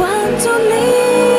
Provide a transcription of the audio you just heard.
I 注你。